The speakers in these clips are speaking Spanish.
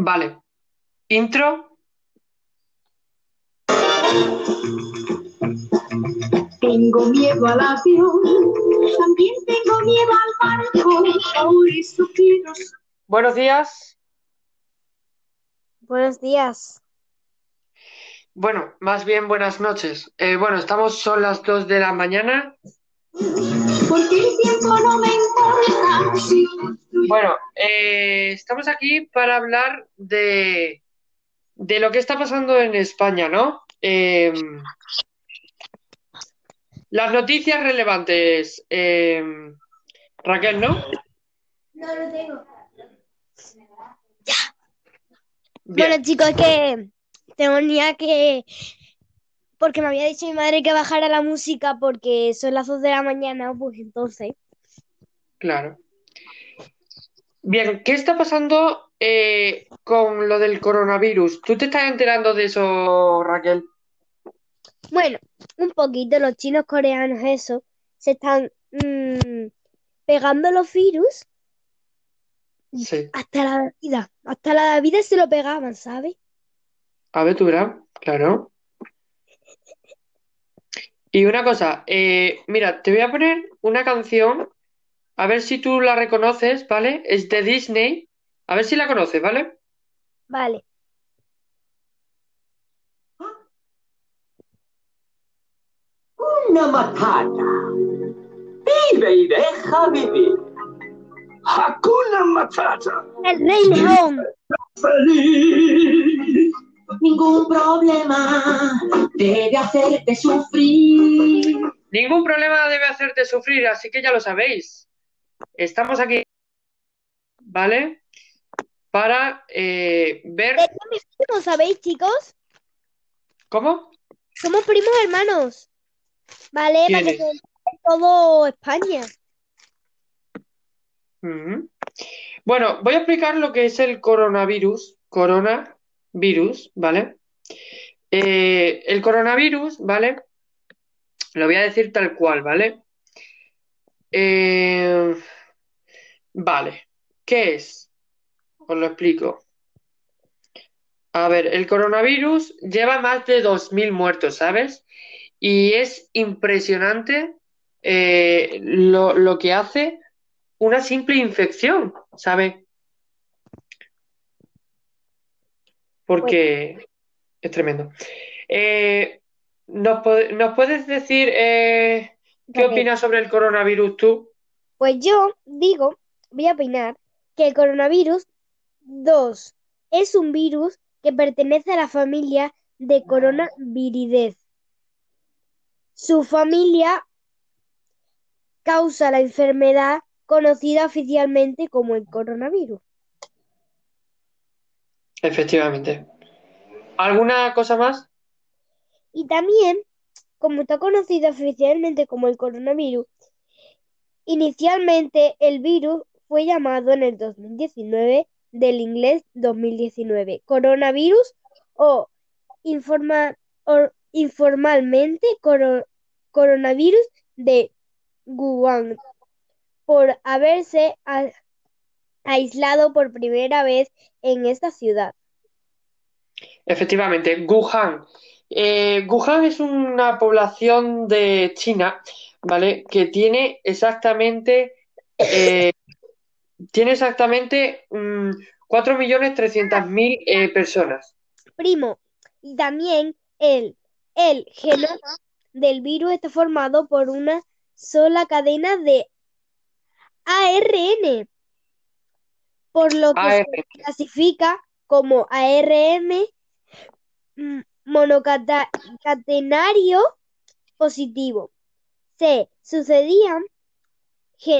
Vale. Intro. Tengo miedo al avión, también tengo miedo al barco, por eso quiero Buenos días. Buenos días. Bueno, más bien buenas noches. Eh, bueno, estamos, son las 2 de la mañana. Porque el tiempo no me importa. Si Bueno, eh, estamos aquí para hablar de, de lo que está pasando en España, ¿no? Eh, las noticias relevantes. eh, Raquel, ¿no? No lo tengo. Bien. Bueno, chicos, que tenía que. Porque me había dicho mi madre que bajara la música porque son las 2 de la mañana, pues entonces. Claro. Bien, ¿qué está pasando eh, con lo del coronavirus? ¿Tú te estás enterando de eso, Raquel? Bueno, un poquito, los chinos coreanos, eso, se están mm, pegando los virus Sí. hasta la vida. Hasta la vida se lo pegaban, ¿sabes? Aventura, claro. Y una cosa, eh, mira, te voy a poner una canción, a ver si tú la reconoces, ¿vale? Es de Disney, a ver si la conoces, ¿vale? Vale. Una matata. Vive y deja vivir. Hakuna Matata. El Rey León. Feliz. Ningún problema debe hacerte sufrir. Ningún problema debe hacerte sufrir, así que ya lo sabéis. Estamos aquí, ¿vale? Para eh, ver... ¿De qué primos, sabéis, chicos? ¿Cómo? Somos primos hermanos. ¿Vale? Para que se todo España. Ujú. Bueno, voy a explicar lo que es el coronavirus, coronavirus, ¿vale? Eh, el coronavirus, ¿vale? Lo voy a decir tal cual, ¿vale? Eh, vale, ¿qué es? Os lo explico. A ver, el coronavirus lleva más de 2.000 muertos, ¿sabes? Y es impresionante eh, lo, lo que hace una simple infección, ¿sabes? Porque es tremendo. Eh, ¿nos, nos puedes decir eh, qué Vale. opinas sobre el coronavirus tú? Pues yo digo, voy a opinar, que el coronavirus 2 es un virus que pertenece a la familia de Coronaviridae. Su familia causa la enfermedad conocida oficialmente como el coronavirus. Efectivamente. ¿Alguna cosa más? Y también, como está conocido oficialmente como el coronavirus, inicialmente el virus fue llamado en el 2019 del inglés 2019 coronavirus o, informa- informalmente coro- coronavirus de Wuhan por haberse aislado por primera vez en esta ciudad. Efectivamente, Wuhan. Eh, Wuhan es una población de China, ¿vale? Que tiene exactamente, eh, tiene exactamente mm, 4.300.000 eh, personas. Primo, y también el, el genoma del virus está formado por una sola cadena de ARN, por lo que ARN. se clasifica como ARN mm, monocatenario positivo. Se sucedían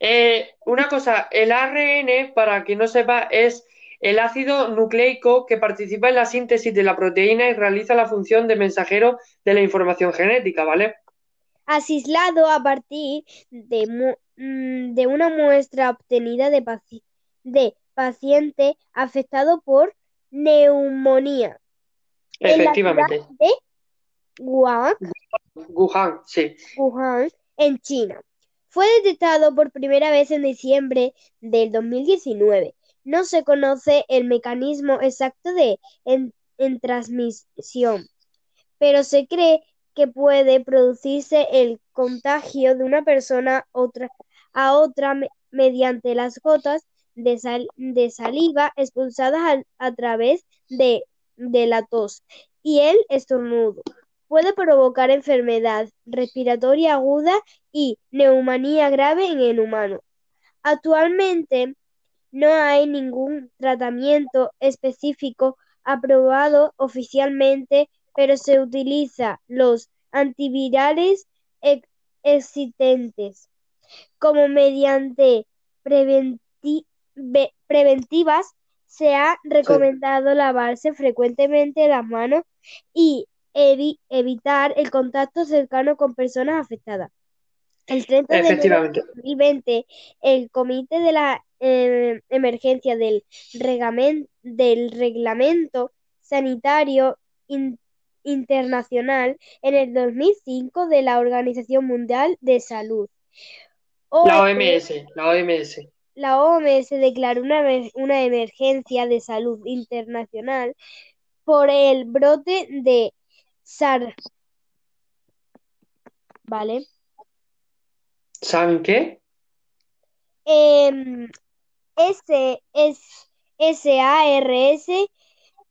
Eh, una cosa, el ARN, para quien no sepa, es el ácido nucleico que participa en la síntesis de la proteína y realiza la función de mensajero de la información genética, ¿vale? aislado a partir de, mu- mm, de una muestra obtenida de paciente afectado por neumonía en la ciudad Efectivamente. de Wuhan, Wuhan, sí. Wuhan, en China. Fue detectado por primera vez en diciembre del 2019 no se conoce el mecanismo exacto de en, en transmisión, pero se cree que puede producirse el contagio de una persona otra, a otra me- mediante las gotas de, sal- de saliva expulsadas a, través de, de la tos y el estornudo. Puede provocar enfermedad respiratoria aguda y neumonía grave en el humano. Actualmente no hay ningún tratamiento específico aprobado oficialmente, pero se utilizan los antivirales ex- existentes como mediante preventi- ve- preventivas se ha recomendado lavarse frecuentemente las manos y evi- evitar el contacto cercano con personas afectadas. El 30 de enero de Efectivamente. 2020, el Comité de la eh, Emergencia del, Regamen- del Reglamento Sanitario In- Internacional en el 2005 de la Organización Mundial de Salud. La OMS OMS, la OMS. La OMS declaró una, una emergencia de salud internacional por el brote de SARS. ¿Vale? ¿Saben qué? Em, S, S, S-A-R-S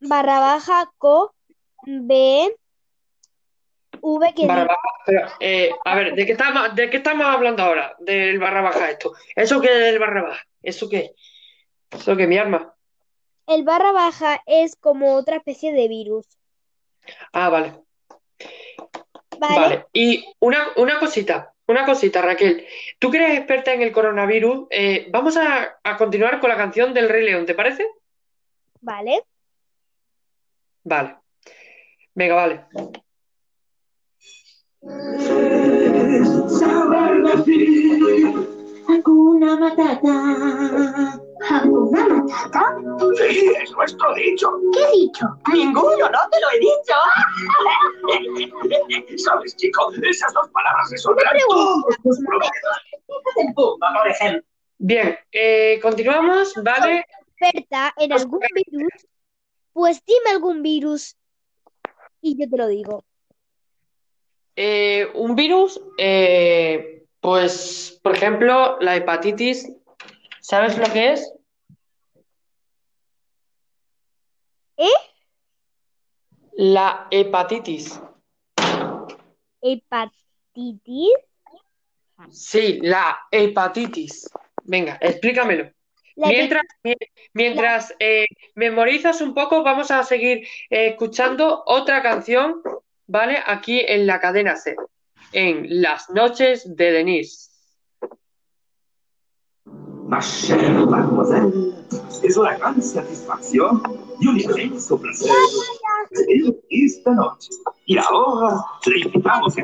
barra baja co B V que Barra dice baja. Pero, eh, a ver, ¿de qué estamos, de qué estamos hablando ahora? Del barra baja esto. ¿Eso qué es el barra baja? ¿Eso qué? ¿Eso qué, mi arma? el barra baja es como otra especie de virus. Ah, vale. ¿Vale? Vale. Y una, una cosita, una cosita, Raquel. Tú que eres experta en el coronavirus, eh, vamos a, a continuar con la canción del Rey León, ¿te parece? ¿Vale? Vale. Venga, vale. Saber decir. Hakuna Matata. ¿Hakuna Matata? Sí, es nuestro dicho. ¿Qué dicho? Ninguno, no te lo he dicho. ¿Sabes, chico? Esas dos palabras resolverán todos tus problemas. Fíjate en Pumba, por ejemplo. Bien, eh, continuamos, ¿vale? Experta en algún virus, pues dime algún virus y yo te lo digo. Eh, un virus, eh, pues, por ejemplo, la hepatitis, ¿sabes lo que es? ¿Eh? La hepatitis. Hepatitis. Sí, la hepatitis. Venga, explícamelo. La Mientras, mi- mientras eh, memorizas un poco, vamos a seguir escuchando otra canción, ¿vale? Aquí en la cadena C, en Las noches de Denise. Ma chère mademoiselle, es una gran satisfacción y un inmenso placer esta noche. Y ahora le invitamos a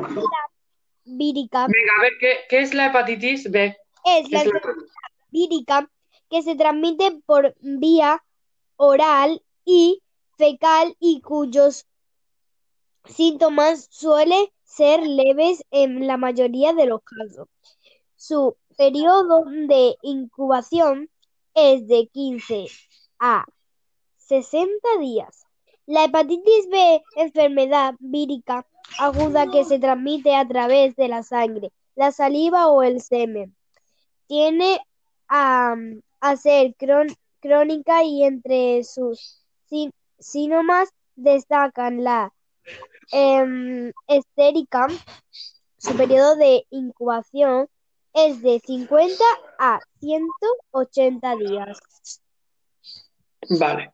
vírica Venga, a ver, ¿qué, qué es la hepatitis B? es la Es la- enfermedad vírica que se transmite por vía oral y fecal y cuyos síntomas suelen ser leves en la mayoría de los casos. Su periodo de incubación es de 15 a 60 días. La hepatitis B, enfermedad vírica aguda que se transmite a través de la sangre, la saliva o el semen. Tiene a, a ser crón- crónica y entre sus sí- síntomas destacan la em, estérica. Su periodo de incubación es de 50 a 180 días. Vale.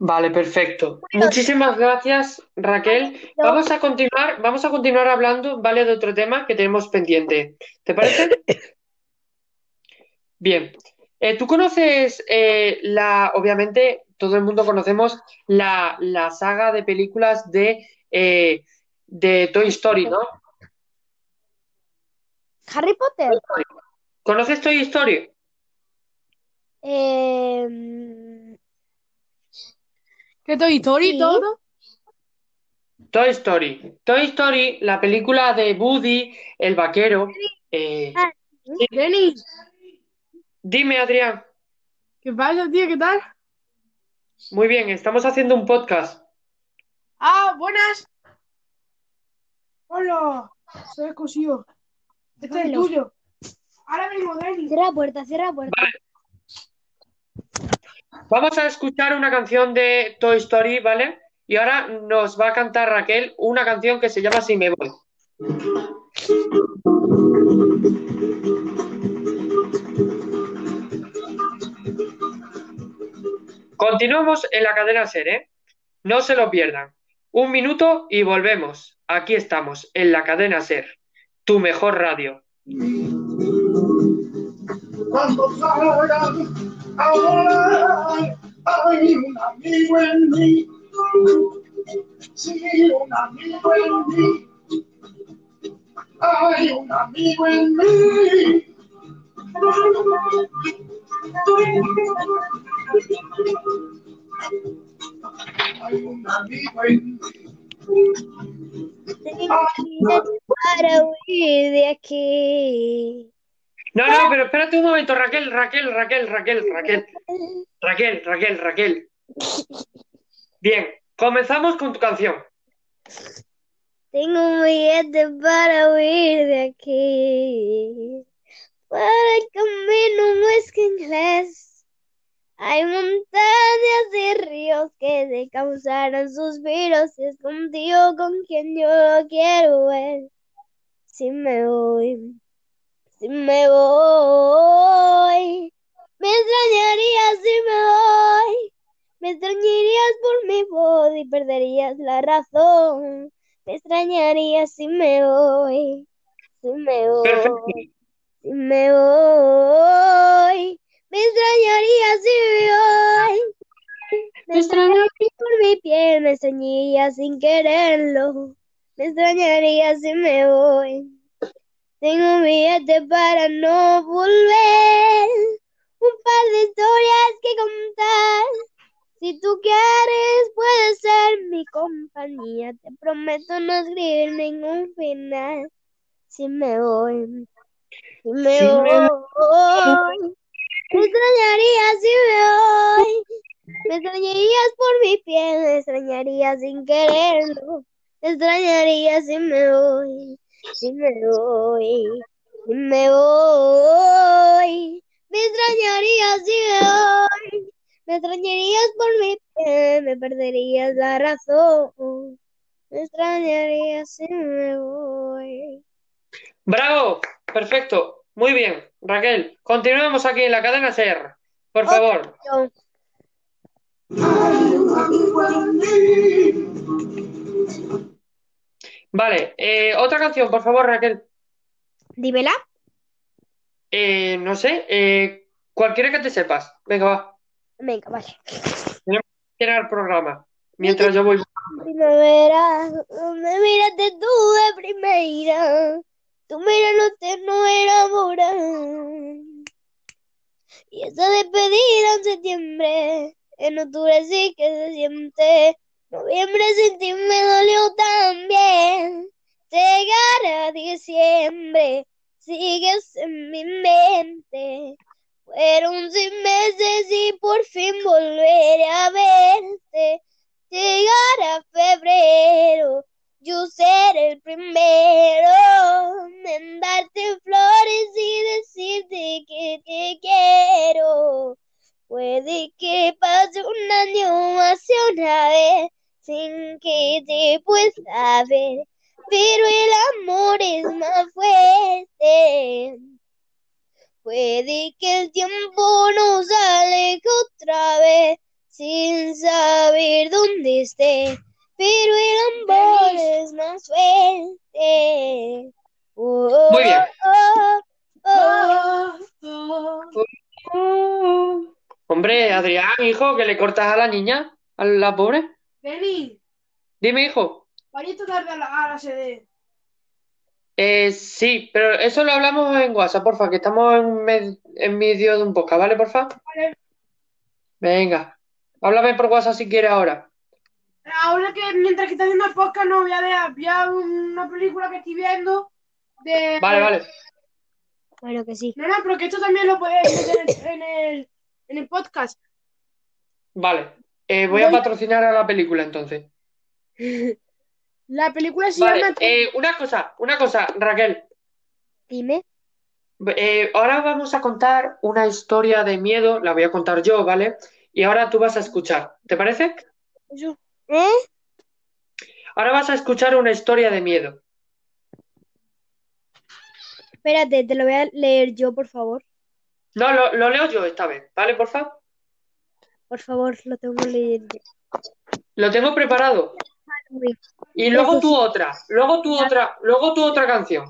Vale, perfecto. Muchísimas gracias, Raquel. Vamos a continuar, vamos a continuar hablando, ¿vale? De otro tema que tenemos pendiente. ¿Te parece? Bien. Eh, ¿tú conoces eh, la, obviamente, todo el mundo conocemos la, la saga de películas de, eh, de Toy Story, ¿no? Harry Potter. ¿Conoces Toy Story? em, ¿Qué Toy Story Sí. todo? Toy Story. Toy Story, la película de Woody, el vaquero. eh, Ah, Denis, dime, Adrián. ¿Qué pasa, tío? ¿Qué tal? Muy bien, estamos haciendo un podcast. Ah, buenas. Hola. Soy cosido. Este es tuyo. Ahora vengo, Dani. Cierra la puerta, cierra la puerta. Vamos a escuchar una canción de Toy Story, ¿vale? Y ahora nos va a cantar Raquel una canción que se llama Si me voy. Continuamos en la cadena Ser, ¿eh? No se lo pierdan. Un minuto y volvemos. Aquí estamos, en la cadena Ser, tu mejor radio. Cuando salgan a volar, hay un amigo en mí. Sí, un amigo en mí. Hay un amigo en mí para huir de aquí. No, no, pero espérate un momento, Raquel, Raquel, Raquel, Raquel, Raquel. Raquel, Raquel, Raquel. Bien, comenzamos con tu canción. Tengo un billete para huir de aquí. Para el camino no es que inglés. Hay montañas y ríos que te causarán suspiros. Si es contigo con quien yo quiero ver. Si me voy, si me voy. Me extrañarías si me voy. Me extrañarías por mi voz y perderías la razón. Me extrañarías si me voy, si me voy. Si me voy. Me extrañarías si me voy. Me extrañarías por mi piel, me extrañarías sin quererlo. Me extrañarías si me voy. Tengo un billete para no volver. Un par de historias que contar. Si tú quieres, puedes ser mi compañía. Te prometo no escribir ningún final. Si me voy, voy. Me extrañarías si me voy. Me extrañarías por mi piel. Me extrañarías sin quererlo. Me extrañarías si me voy. Si me voy. Si me voy. Me extrañarías si me voy. Me extrañarías por mi piel, me perderías la razón. Me extrañarías si me voy. Bravo, perfecto, muy bien, Raquel. Continuamos aquí en la cadena Ser, por favor. Vale, eh, otra canción, por favor, Raquel. dímela. Eh, no sé, eh, cualquiera que te sepas. Venga, va, Venga, vale. llena el programa. Mientras yo voy. Primavera, me miraste tú de primera. Tu mirada no enamora. Y esa despedida en septiembre, en octubre sí que se siente. Noviembre sin ti me dolió también. Llegar a diciembre, sigues en mi mente. Fueron seis meses y por fin volveré a verte. Llegar a febrero, yo seré el primero en darte flores y decirte que te quiero. Puede que pase un año más una vez sin que te pueda ver, pero el amor es más fuerte. Puede que el tiempo nos aleje otra vez sin saber dónde esté, pero el amor es más fuerte. Oh, Muy bien. oh, oh, oh. Hombre, Adrián, hijo, que le cortas a la niña, a la pobre. Dani, Dime, hijo. vaya esta tarde a la, a la sede. Eh, sí, pero eso lo hablamos en WhatsApp, porfa, que estamos en, med- en medio de un podcast, ¿vale, porfa? Vale. Venga, háblame por WhatsApp si quieres ahora. Ahora que mientras que está haciendo el podcast no voy a ver, voy a una película que estoy viendo de... Vale, vale. Bueno, que sí. No, no, pero que esto también lo podéis meter en el... en el podcast. Vale. Eh, voy a patrocinar a la película entonces. La película se Vale, llama... eh, una cosa, una cosa, Raquel. Dime. Eh, ahora vamos a contar una historia de miedo, la voy a contar yo, ¿vale? Y ahora tú vas a escuchar, ¿te parece? ¿Eh? Ahora vas a escuchar una historia de miedo. Espérate, te lo voy a leer yo, por favor. No, lo, lo leo yo esta vez, ¿vale? Por favor. Por favor, lo tengo que leer yo. Lo tengo preparado. Uy. Y luego tú otra, luego tú otra, luego tú otra canción.